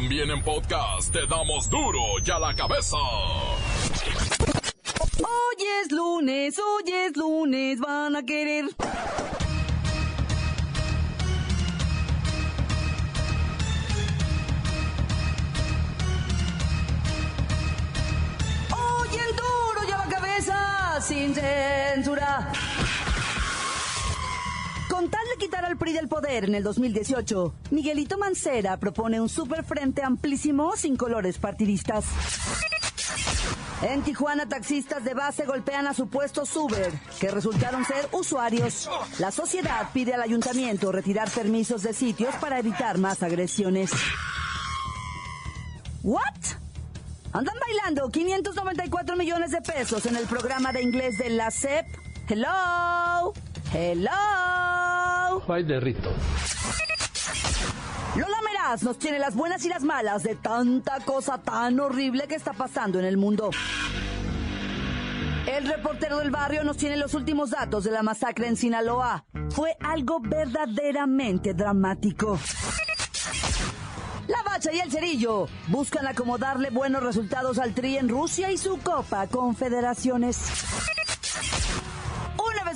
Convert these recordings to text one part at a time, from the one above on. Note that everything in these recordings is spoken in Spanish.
También en podcast te damos duro y a la cabeza. Hoy es lunes, hoy es lunes, van a querer. Hoy en duro y a la cabeza, sin censura. Con tal de quitar al PRI del poder en el 2018, Miguelito Mancera propone un superfrente amplísimo sin colores partidistas. En Tijuana, taxistas de base golpean a supuestos Uber, que resultaron ser usuarios. La sociedad pide al ayuntamiento retirar permisos de sitios para evitar más agresiones. ¿What? Andan bailando 594 millones de pesos en el programa de inglés de la SEP. Hello. Hello. Bye de Rito. Lola Meraz nos tiene las buenas y las malas de tanta cosa tan horrible que está pasando en el mundo. El reportero del barrio nos tiene los últimos datos de la masacre en Sinaloa. Fue algo verdaderamente dramático. La Bacha y el Cerillo buscan acomodarle buenos resultados al Tri en Rusia y su Copa Confederaciones.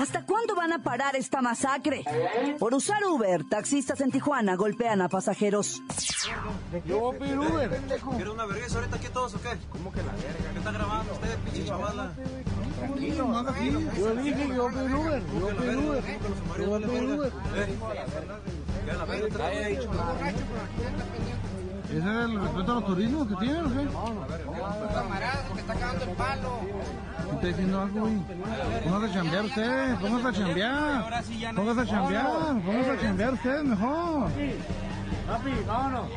¿Hasta cuándo van a parar esta masacre? Por usar Uber, taxistas en Tijuana golpean a pasajeros. Yo voy a pedir Uber. ¿Quiere una vergüenza ahorita aquí todos o qué? ¿Cómo que la verga? ¿Qué está grabando usted, pinche chavala? Tranquilo, no así. Yo dije que yo voy a pedir Uber. Yo voy a pedir Uber. Yo voy a pedir Uber. ¿Qué la verga? Había dicho. ¿Ese es el respeto a los turismos que tienen o qué? ¿Me está diciendo algo, güey? Póngase a chambear usted, póngase a chambear. Póngase a chambear, póngase a chambear usted mejor. Papi, vámonos.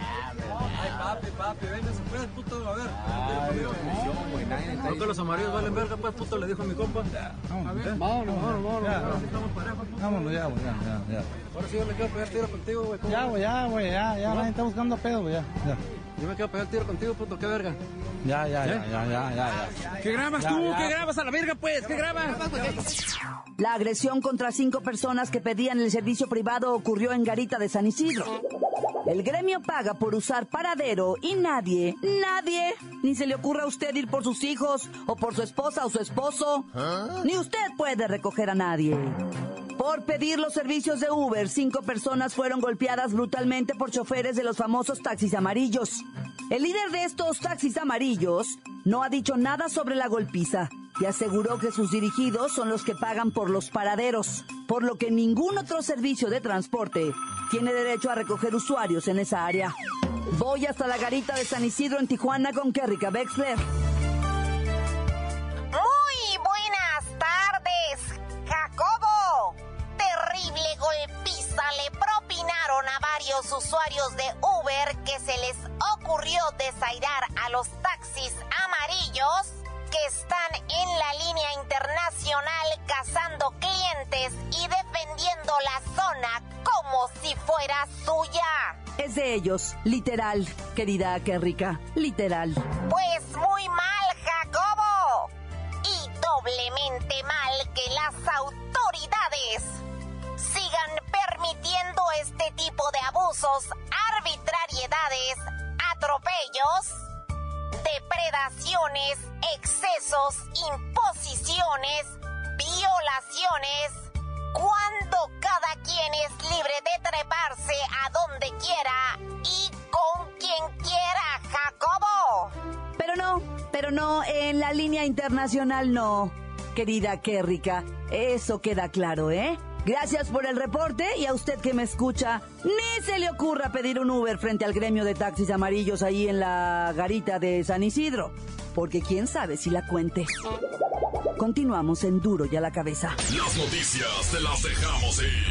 Ay, papi, papi, véngase pues, puto, a ver. ¿No que los amarillos valen verga, pues, puto? Le dijo a mi compa. Vámonos, vámonos, vámonos. Ya, ahora sí estamos parejos, puto. Vámonos ya, güey, ya, ya, ya. Ahora sí yo me quedo a pegar tiro contigo, güey. Ya, güey, ya, güey, ya, ya, nadie está buscando pedo, güey, ya, ya. Yo me quedo a pegar tiro contigo, puto, qué verga. Ya, ya, ya, ya, ya, ya, ya. ¿Qué grabas tú? ¿Qué grabas a la verga, pues? ¿Qué grabas? La agresión contra cinco personas que pedían el servicio privado ocurrió en Garita de San Isidro. El gremio paga por usar paradero y nadie, nadie, ni se le ocurra a usted ir por sus hijos o por su esposa o su esposo. Ni usted puede recoger a nadie. Por pedir los servicios de Uber, cinco personas fueron golpeadas brutalmente por choferes de los famosos taxis amarillos. El líder de estos taxis amarillos no ha dicho nada sobre la golpiza y aseguró que sus dirigidos son los que pagan por los paraderos, por lo que ningún otro servicio de transporte tiene derecho a recoger usuarios en esa área. Voy hasta la garita de San Isidro en Tijuana con Kerrika Wexler. Literal, querida Kerrika, literal. Pues muy mal, Jacobo. Y doblemente mal que las autoridades sigan permitiendo este tipo de abusos, arbitrariedades, atropellos, depredaciones, excesos, imposiciones, violaciones, cuando cada quien es libre de treparse a donde quiera y con quien quiera, Jacobo. Pero no, pero no, en la línea internacional no, querida Kerrika. Eso queda claro, ¿eh? Gracias por el reporte y a usted que me escucha, ni se le ocurra pedir un Uber frente al gremio de taxis amarillos ahí en la garita de San Isidro. porque quién sabe si la cuente. Continuamos en Duro y a la cabeza. Las noticias te las dejamos ir.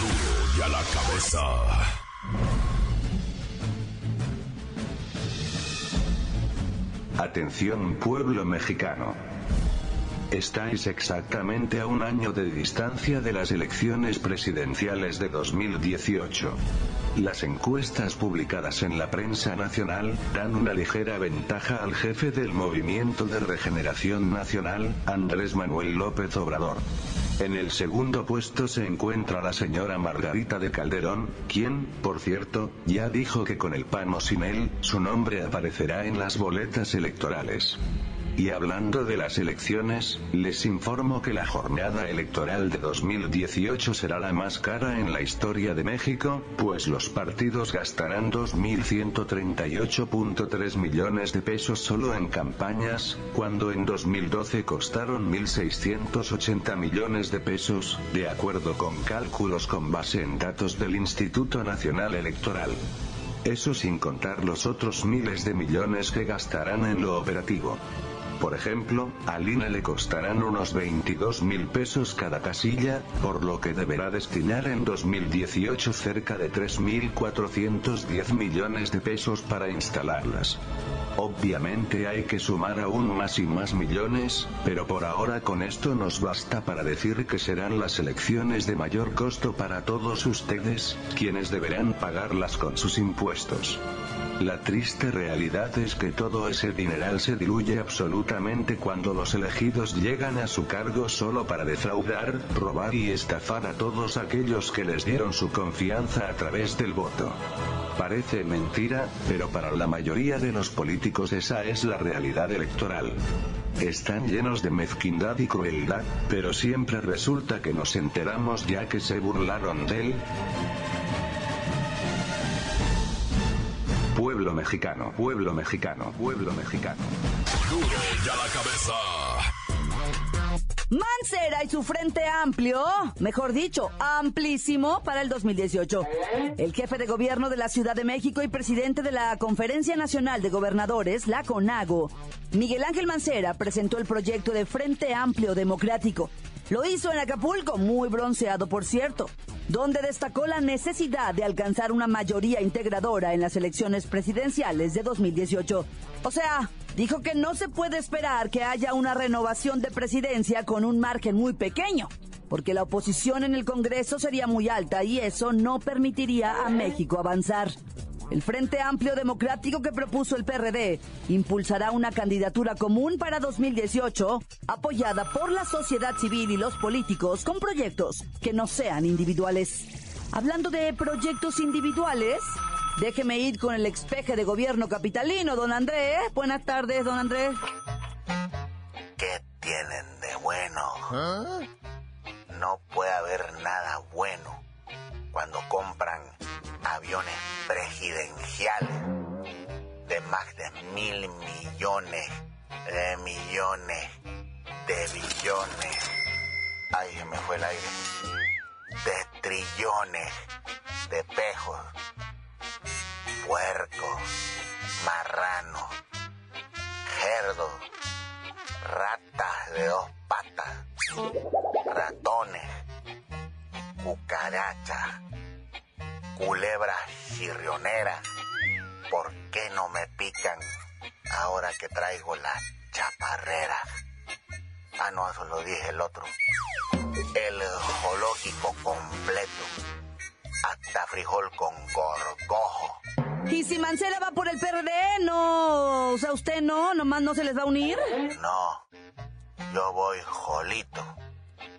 Duro y a la cabeza. Atención pueblo mexicano. Estáis exactamente a un año de distancia de las elecciones presidenciales de 2018. Las encuestas publicadas en la prensa nacional dan una ligera ventaja al jefe del Movimiento de Regeneración Nacional, Andrés Manuel López Obrador. En el segundo puesto se encuentra la señora Margarita de Calderón, quien, por cierto, ya dijo que con el pan o sin él, su nombre aparecerá en las boletas electorales. Y hablando de las elecciones, les informo que la jornada electoral de 2018 será la más cara en la historia de México, pues los partidos gastarán 2.138.3 millones de pesos solo en campañas, cuando en 2012 costaron 1.680 millones de pesos, de acuerdo con cálculos con base en datos del Instituto Nacional Electoral. Eso sin contar los otros miles de millones que gastarán en lo operativo. Por ejemplo, al INE le costarán unos 22 mil pesos cada casilla, por lo que deberá destinar en 2018 cerca de 3.410 millones de pesos para instalarlas. Obviamente hay que sumar aún más y más millones, pero por ahora con esto nos basta para decir que serán las elecciones de mayor costo para todos ustedes, quienes deberán pagarlas con sus impuestos. La triste realidad es que todo ese dineral se diluye absolutamente cuando los elegidos llegan a su cargo solo para defraudar, robar y estafar a todos aquellos que les dieron su confianza a través del voto. Parece mentira, pero para la mayoría de los políticos esa es la realidad electoral. Están llenos de mezquindad y crueldad, pero siempre resulta que nos enteramos ya que se burlaron de él. Pueblo mexicano, pueblo mexicano, pueblo mexicano. Mancera y su frente amplio, mejor dicho, amplísimo para el 2018. El jefe de gobierno de la Ciudad de México y presidente de la Conferencia Nacional de Gobernadores, la CONAGO, Miguel Ángel Mancera, presentó el proyecto de Frente Amplio Democrático. Lo hizo en Acapulco, muy bronceado por cierto, donde destacó la necesidad de alcanzar una mayoría integradora en las elecciones presidenciales de 2018. O sea, dijo que no se puede esperar que haya una renovación de presidencia con un margen muy pequeño, porque la oposición en el Congreso sería muy alta y eso no permitiría a México avanzar. El Frente Amplio Democrático que propuso el PRD impulsará una candidatura común para 2018, apoyada por la sociedad civil y los políticos con proyectos que no sean individuales. Hablando de proyectos individuales, déjeme ir con el expeje de gobierno capitalino, don Andrés. Buenas tardes, don Andrés. ¿Qué tienen de bueno? No puede haber nada bueno cuando compran aviones presidenciales de más de mil millones de millones de billones. Ay, se me fue el aire. De trillones de pejos, puercos, marranos, cerdos, ratas de dos patas, ratones, cucarachas, culebras chirrioneras. ¿Por qué no me pican ahora que traigo las chaparreras? Ah, no, eso lo dije el otro. El zoológico completo. Hasta frijol con gorgojo. ¿Y si Mancera va por el PRD? No, o sea, usted no, nomás no se les va a unir. No, yo voy jolito.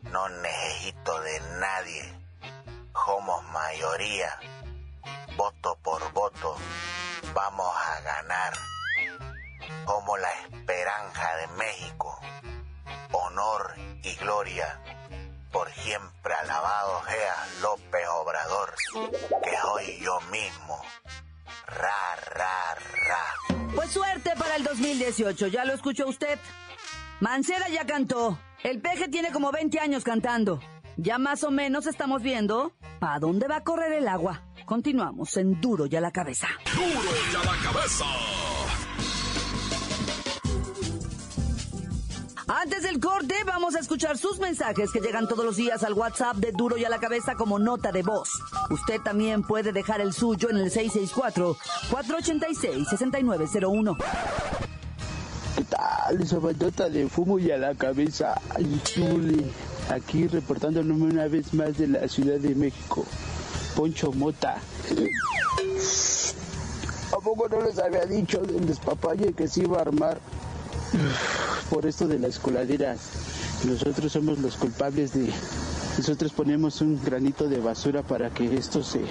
No necesito de nadie. Somos mayoría. Voto por voto. Vamos a ganar. Como la esperanza de México. Honor y gloria. Por siempre alabado sea López Obrador. Que soy yo mismo. Ra, ra, ra. Pues suerte para el 2018, ya lo escuchó usted. Mancera ya cantó. El peje tiene como 20 años cantando. Ya más o menos estamos viendo a dónde va a correr el agua. Continuamos en Duro y a la cabeza. Duro y a la cabeza. Antes del corte, vamos a escuchar sus mensajes que llegan todos los días al WhatsApp de Duro y a la Cabeza como nota de voz. Usted también puede dejar el suyo en el 664-486-6901. ¿Qué tal? Esa bandota de fumo y a la cabeza. Aquí reportándome una vez más de la Ciudad de México. Poncho Mota. ¿A poco no les había dicho del despapalle que se iba a armar por esto de las coladeras? Nosotros somos los culpables de... Nosotros ponemos un granito de basura para que esto se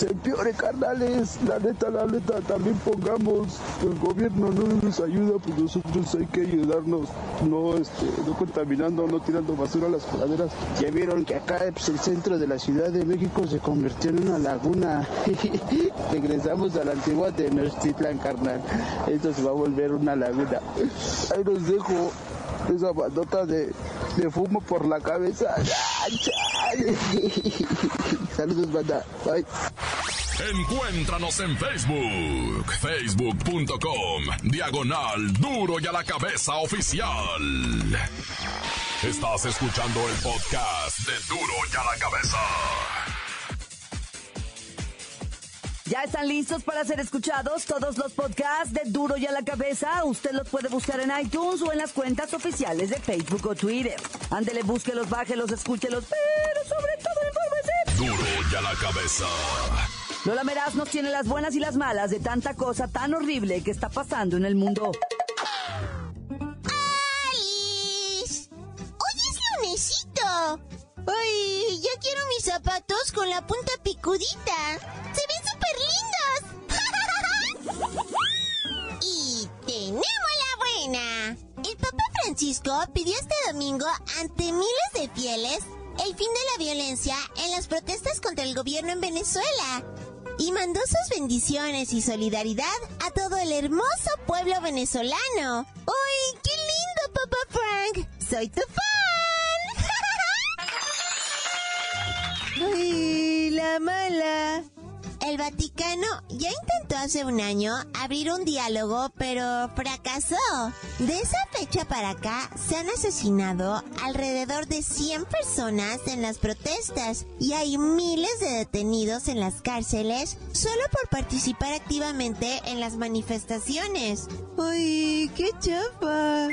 se empeore, carnales. La neta, la neta, también pongamos, el gobierno no nos ayuda, pues nosotros hay que ayudarnos, no, este, no contaminando, no tirando basura a las coladeras. Ya vieron que acá pues, el centro de la Ciudad de México se convirtió en una laguna. Regresamos a la antigua Tenochtitlan, carnal. Esto se va a volver una laguna. Ahí los dejo esa bandota de, de fumo por la cabeza. Saludos, banda. Bye. Encuéntranos en Facebook, facebook.com, diagonal duro y a la cabeza oficial. Estás escuchando el podcast de duro y a la cabeza. ¿Ya están listos para ser escuchados todos los podcasts de Duro y a la Cabeza? Usted los puede buscar en iTunes o en las cuentas oficiales de Facebook o Twitter. Ándele, búsquelos, bájelos, escúchelos, pero sobre todo infórmese. Duro y a la cabeza. Lola Meraz nos tiene las buenas y las malas de tanta cosa tan horrible que está pasando en el mundo. ¡Alice! ¡Hoy es lunesito! ¡Ay! Ya quiero mis zapatos con la punta picudita. ¡Se ven tenemos la buena. El Papa Francisco pidió este domingo ante miles de fieles el fin de la violencia en las protestas contra el gobierno en Venezuela y mandó sus bendiciones y solidaridad a todo el hermoso pueblo venezolano. ¡Uy, qué lindo, Papa Frank! ¡Soy tu fan! ¡Ay, la mala! El Vaticano ya intentó hace un año abrir un diálogo, pero fracasó. De esa fecha para acá se han asesinado alrededor de 100 personas en las protestas y hay miles de detenidos en las cárceles solo por participar activamente en las manifestaciones. ¡Ay, qué chapa!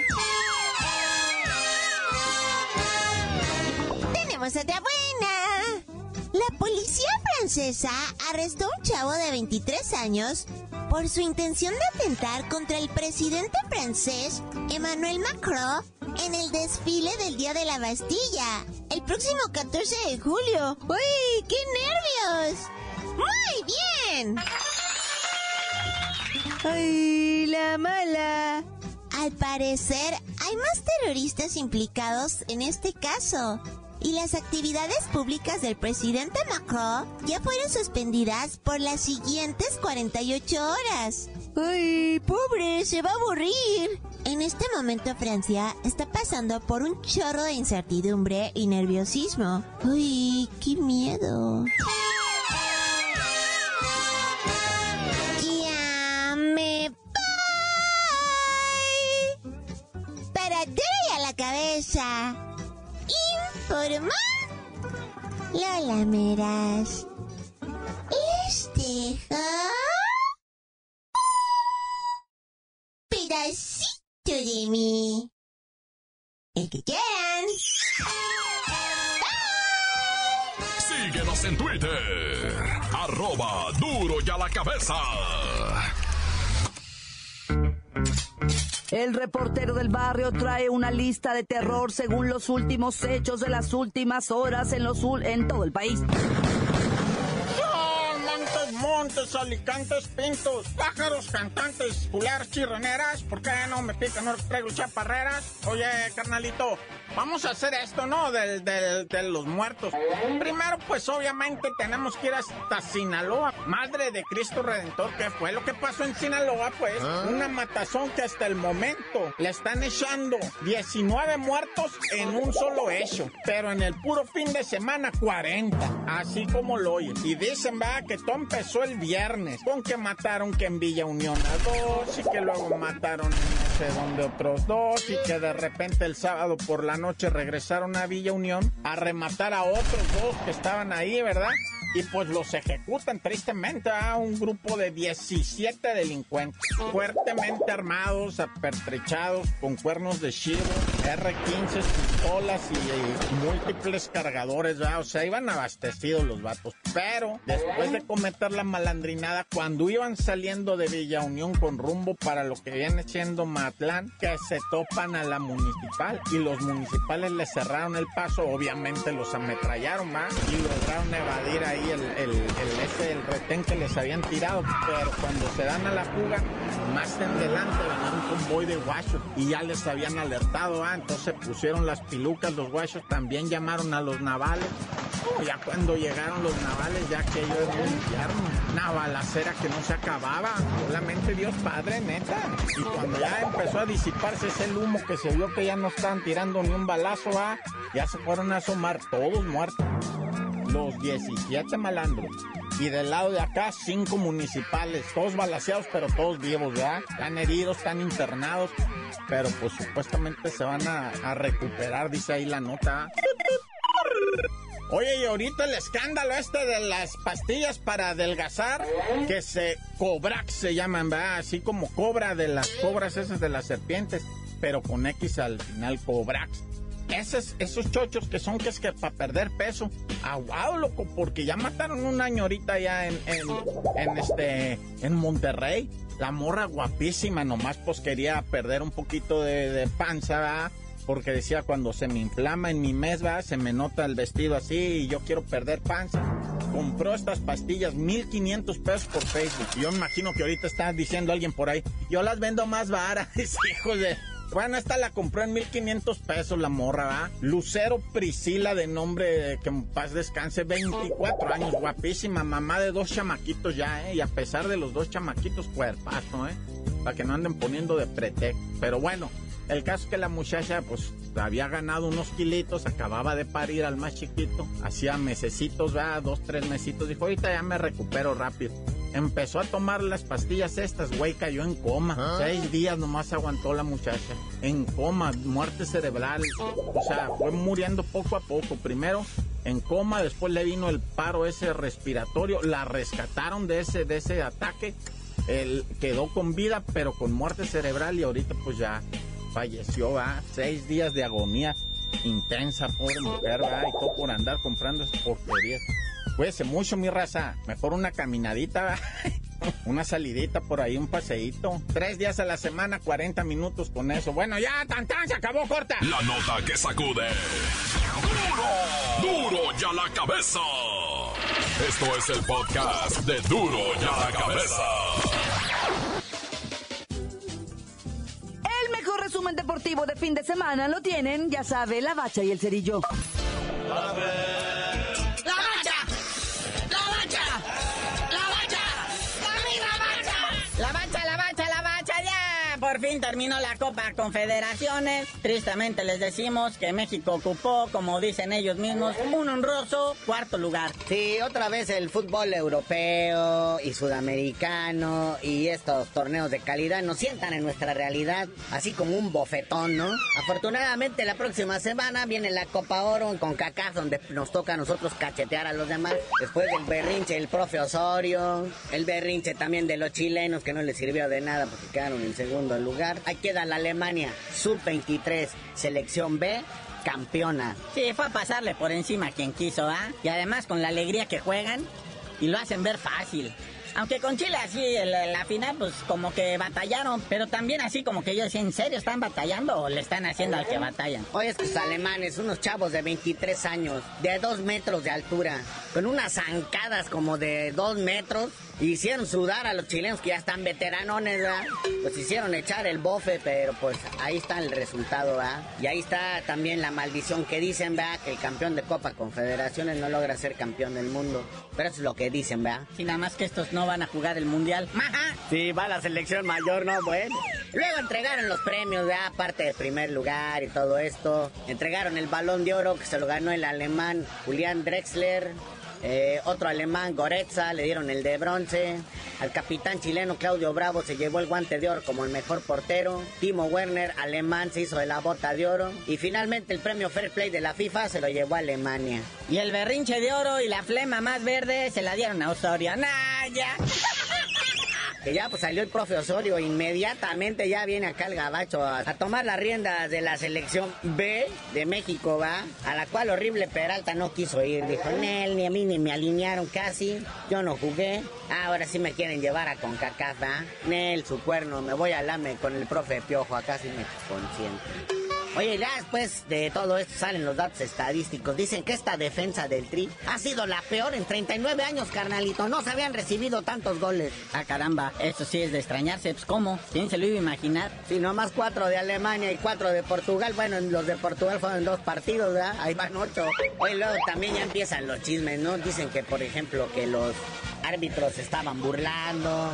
Tenemos otra buena. La policía francesa arrestó a un chavo de 23 años por su intención de atentar contra el presidente francés Emmanuel Macron en el desfile del Día de la Bastilla, el próximo 14 de julio. ¡Uy, qué nervios! ¡Muy bien! ¡Ay, la mala! Al parecer, hay más terroristas implicados en este caso y las actividades públicas del presidente Macron ya fueron suspendidas por las siguientes 48 horas. ¡Ay, pobre! Se va a aburrir. En este momento Francia está pasando por un chorro de incertidumbre y nerviosismo. ¡Ay, qué miedo! Informa. Lola Meras. Dejo. Pedacito de mí. El que quieran. Síguenos en Twitter. Arroba duro y a la cabeza. El reportero del barrio trae una lista de terror según los últimos hechos de las últimas horas en, los, en todo el país. Montes, alicantes, pintos, pájaros, cantantes, pular, chirroneras. ¿Por qué no me pican? No traigo chaparreras. Oye, carnalito, vamos a hacer esto, ¿no? Del, del, de los muertos. Primero, pues obviamente tenemos que ir hasta Sinaloa. Madre de Cristo Redentor, ¿qué fue lo que pasó en Sinaloa? Pues una matazón que hasta el momento le están echando 19 muertos en un solo hecho. Pero en el puro fin de semana, 40. Así como lo oyen. Y dicen, va, que todo empezó el viernes. Con que mataron que en Villa Unión a dos y que luego mataron en no sé dónde otros dos y que de repente el sábado por la noche regresaron a Villa Unión a rematar a otros dos que estaban ahí, ¿verdad? y pues los ejecutan tristemente a un grupo de 17 delincuentes fuertemente armados, apertrechados, con cuernos de chivo, R-15, pistolas y, múltiples cargadores, o sea, iban abastecidos los vatos. Pero después de cometer la malandrinada, cuando iban saliendo de Villa Unión con rumbo para lo que viene siendo Matlán, que se topan a la municipal y los municipales les cerraron el paso, obviamente los ametrallaron más y lograron evadir ahí el, el, ese, el retén que les habían tirado, pero cuando se dan a la fuga, más en delante venía un convoy de guachos y ya les habían alertado, ah, entonces pusieron las pilucas los guachos, también llamaron a los navales, ya cuando llegaron los navales, ya que ellos era un una balacera que no se acababa, solamente Dios Padre, neta, y cuando ya empezó a disiparse ese humo que se vio que ya no estaban tirando ni un balazo, ah, ya se fueron a asomar todos muertos. Los 17 malandros. Y del lado de acá, cinco municipales, todos balaseados, pero todos vivos, ¿verdad? Están heridos, están internados, pero pues supuestamente se van a, recuperar, dice ahí la nota. Oye, y ahorita el escándalo este de las pastillas para adelgazar, que se Cobrax se llaman, ¿verdad? Así como cobra de las cobras esas de las serpientes, pero con X al final, Cobrax esos, esos chochos que son que es que para perder peso, aguado, loco, porque ya mataron una ahorita ya en, en, este, en Monterrey. La morra guapísima, nomás pues quería perder un poquito de, panza, ¿verdad? Porque decía, cuando se me inflama en mi mes, ¿verdad? Se me nota el vestido así y yo quiero perder panza. Compró estas pastillas, 1500 pesos por Facebook. Yo imagino que ahorita está diciendo alguien por ahí, yo las vendo más baratas, hijos de... Bueno, esta la compró en 1500 pesos la morra, ¿va? Lucero Priscila, de nombre que en paz descanse, 24 años, guapísima, mamá de dos chamaquitos ya, ¿eh? Y a pesar de los dos chamaquitos, cuerpazo, ¿eh? Para que no anden poniendo de pretexto. Pero bueno, el caso es que la muchacha, pues, había ganado unos kilitos, acababa de parir al más chiquito, hacía mesecitos, ¿va? Dos, tres mesitos, dijo, ahorita ya me recupero rápido empezó a tomar las pastillas estas, güey, cayó en coma. Ah. Seis días nomás aguantó la muchacha. En coma, muerte cerebral. O sea, fue muriendo poco a poco. Primero en coma, después le vino el paro ese respiratorio. La rescataron de ese, de ese ataque. Él quedó con vida, pero con muerte cerebral y ahorita pues ya falleció, va. Seis días de agonía intensa, pobre mujer, va. Y todo por andar comprando esas porquerías. Cuídese mucho, mi raza. Mejor una caminadita, una salidita por ahí, un paseíto. Tres días a la semana, 40 minutos con eso. Bueno, ya, tan tan, se acabó, corta. La nota que sacude. ¡Duro! ¡Duro ya la cabeza! Esto es el podcast de Duro ya la cabeza. El mejor resumen deportivo de fin de semana lo tienen, ya sabe, la bacha y el cerillo. Por fin terminó la Copa Confederaciones. Tristemente les decimos que México ocupó, como dicen ellos mismos, un honroso cuarto lugar. Sí, otra vez el fútbol europeo y sudamericano y estos torneos de calidad nos sientan en nuestra realidad, así como un bofetón, ¿no? Afortunadamente la próxima semana viene la Copa Oro con CACAF donde nos toca a nosotros cachetear a los demás. Después del berrinche del profe Osorio, el berrinche también de los chilenos que no les sirvió de nada porque quedaron en segundo lugar. Ahí queda la Alemania, sub-23, selección B, campeona. Sí, fue a pasarle por encima quien quiso, ¿ah? Y además con la alegría que juegan y lo hacen ver fácil. Aunque con Chile así, en la, final, pues como que batallaron, pero también así como que yo decía, ¿en serio están batallando o le están haciendo al que batallan? Oye, estos alemanes, unos chavos de 23 años, de 2 metros de altura, con unas zancadas como de 2 metros, hicieron sudar a los chilenos que ya están veteranones, ¿verdad? Pues hicieron echar el bofe, pero pues ahí está el resultado, ¿verdad? Y ahí está también la maldición que dicen, ¿verdad? Que el campeón de Copa Confederaciones no logra ser campeón del mundo. Pero eso es lo que dicen, ¿verdad? Sí, nada más que estos no van a jugar el mundial. ¡Maja! Sí, va la selección mayor, ¿no? Bueno. Luego entregaron los premios, ¿verdad? Aparte del primer lugar y todo esto. Entregaron el balón de oro que se lo ganó el alemán Julián Drexler. Eh, otro alemán, Goretza, le dieron el de bronce. Al capitán chileno Claudio Bravo se llevó el guante de oro como el mejor portero. Timo Werner, alemán, se hizo de la bota de oro. Y finalmente el premio Fair Play de la FIFA se lo llevó a Alemania. Y el berrinche de oro y la flema más verde se la dieron a Osorio. ¡Naya! Que ya pues salió el profe Osorio, inmediatamente ya viene acá el gabacho a, tomar las riendas de la selección B de México, va, a la cual horrible Peralta no quiso ir, dijo, Nel, ni a mí ni me alinearon casi, yo no jugué, ahora sí me quieren llevar a CONCACAF, va, Nel, su cuerno, me voy a lame con el profe Piojo, acá sí me consiente. Oye, ya después de todo esto salen los datos estadísticos. Dicen que esta defensa del Tri ha sido la peor en 39 años, carnalito. No se habían recibido tantos goles. Ah, caramba, eso sí es de extrañarse. Pues, ¿cómo? ¿Quién se lo iba a imaginar? Sí, nomás cuatro de Alemania y cuatro de Portugal. Bueno, los de Portugal fueron dos partidos, ¿verdad? Ahí van ocho. Oye, luego también ya empiezan los chismes, ¿no? Dicen que, por ejemplo, que los árbitros estaban burlando,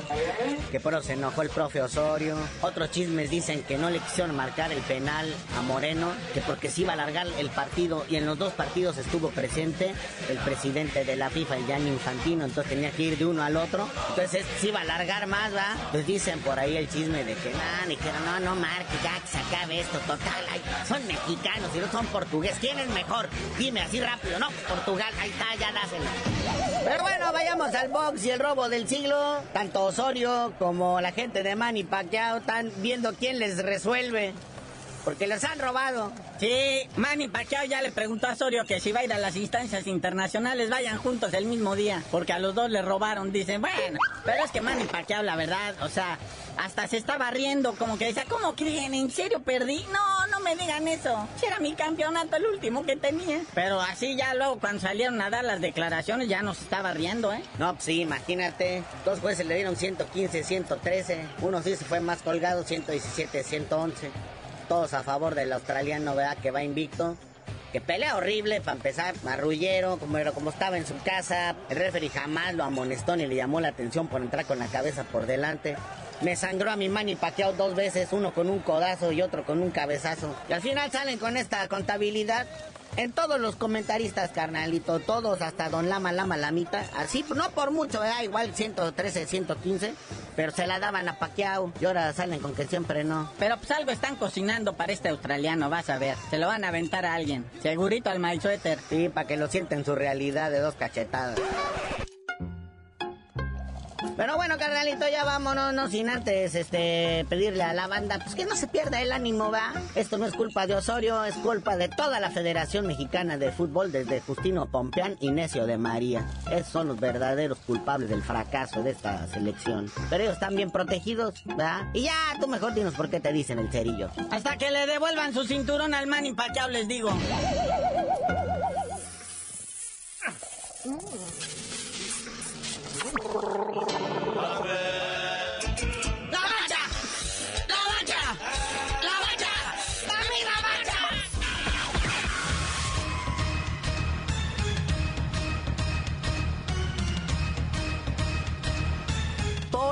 que por eso se enojó el profe Osorio. Otros chismes dicen que no le quisieron marcar el penal a Moreno, que porque se iba a alargar el partido y en los dos partidos estuvo presente el presidente de la FIFA, el Gianni Infantino, entonces tenía que ir de uno al otro. Entonces se iba a alargar más, ¿va? Pues dicen por ahí el chisme de que no, dijeron, no, no marque, ya que se acabe esto, total, son mexicanos y no son portugués. ¿Quién es mejor? Dime así rápido, no, Portugal, ahí está, ya dásela. Pero bueno, vayamos al box y el robo del siglo. Tanto Osorio como la gente de Manny están viendo quién les resuelve. Porque los han robado. Sí, Manny Pacquiao ya le preguntó a Osorio que si va a ir a las instancias internacionales vayan juntos el mismo día. Porque a los dos le robaron. Dicen, bueno, pero es que Manny Pacquiao, la verdad, o sea, hasta se estaba riendo, como que decía, ¿cómo creen? ¿En serio perdí? No, no me digan eso. Si era mi campeonato el último que tenía. Pero así ya luego cuando salieron a dar las declaraciones ya nos estaba riendo, ¿eh? No, pues sí, imagínate. Dos jueces le dieron 115, 113. Uno sí se fue más colgado, 117, 111. Todos a favor del australiano, ¿verdad? Que va invicto que pelea horrible, para empezar, marrullero, como, como estaba en su casa, el referee jamás lo amonestó ni le llamó la atención por entrar con la cabeza por delante. Me sangró a mi mani paqueado dos veces, uno con un codazo y otro con un cabezazo. Y al final salen con esta contabilidad. En todos los comentaristas, carnalito, todos, hasta Don Lama Lama Lamita, así, no por mucho, da igual 113, 115, pero se la daban a Paquiao y ahora salen con que siempre no. Pero pues algo están cocinando para este australiano, vas a ver. Se lo van a aventar a alguien. Segurito al My Sí, para que lo sienten su realidad de dos cachetadas. Pero bueno, carnalito, ya vámonos, no sin antes este, pedirle a la banda pues que no se pierda el ánimo, va. Esto no es culpa de Osorio, es culpa de toda la Federación Mexicana de Fútbol, desde Justino Pompeán y Necio de María. Esos son los verdaderos culpables del fracaso de esta selección. Pero ellos están bien protegidos, ¿va? Y ya, tú mejor dinos por qué te dicen el cerillo. Hasta que le devuelvan su cinturón al man impachado, les digo.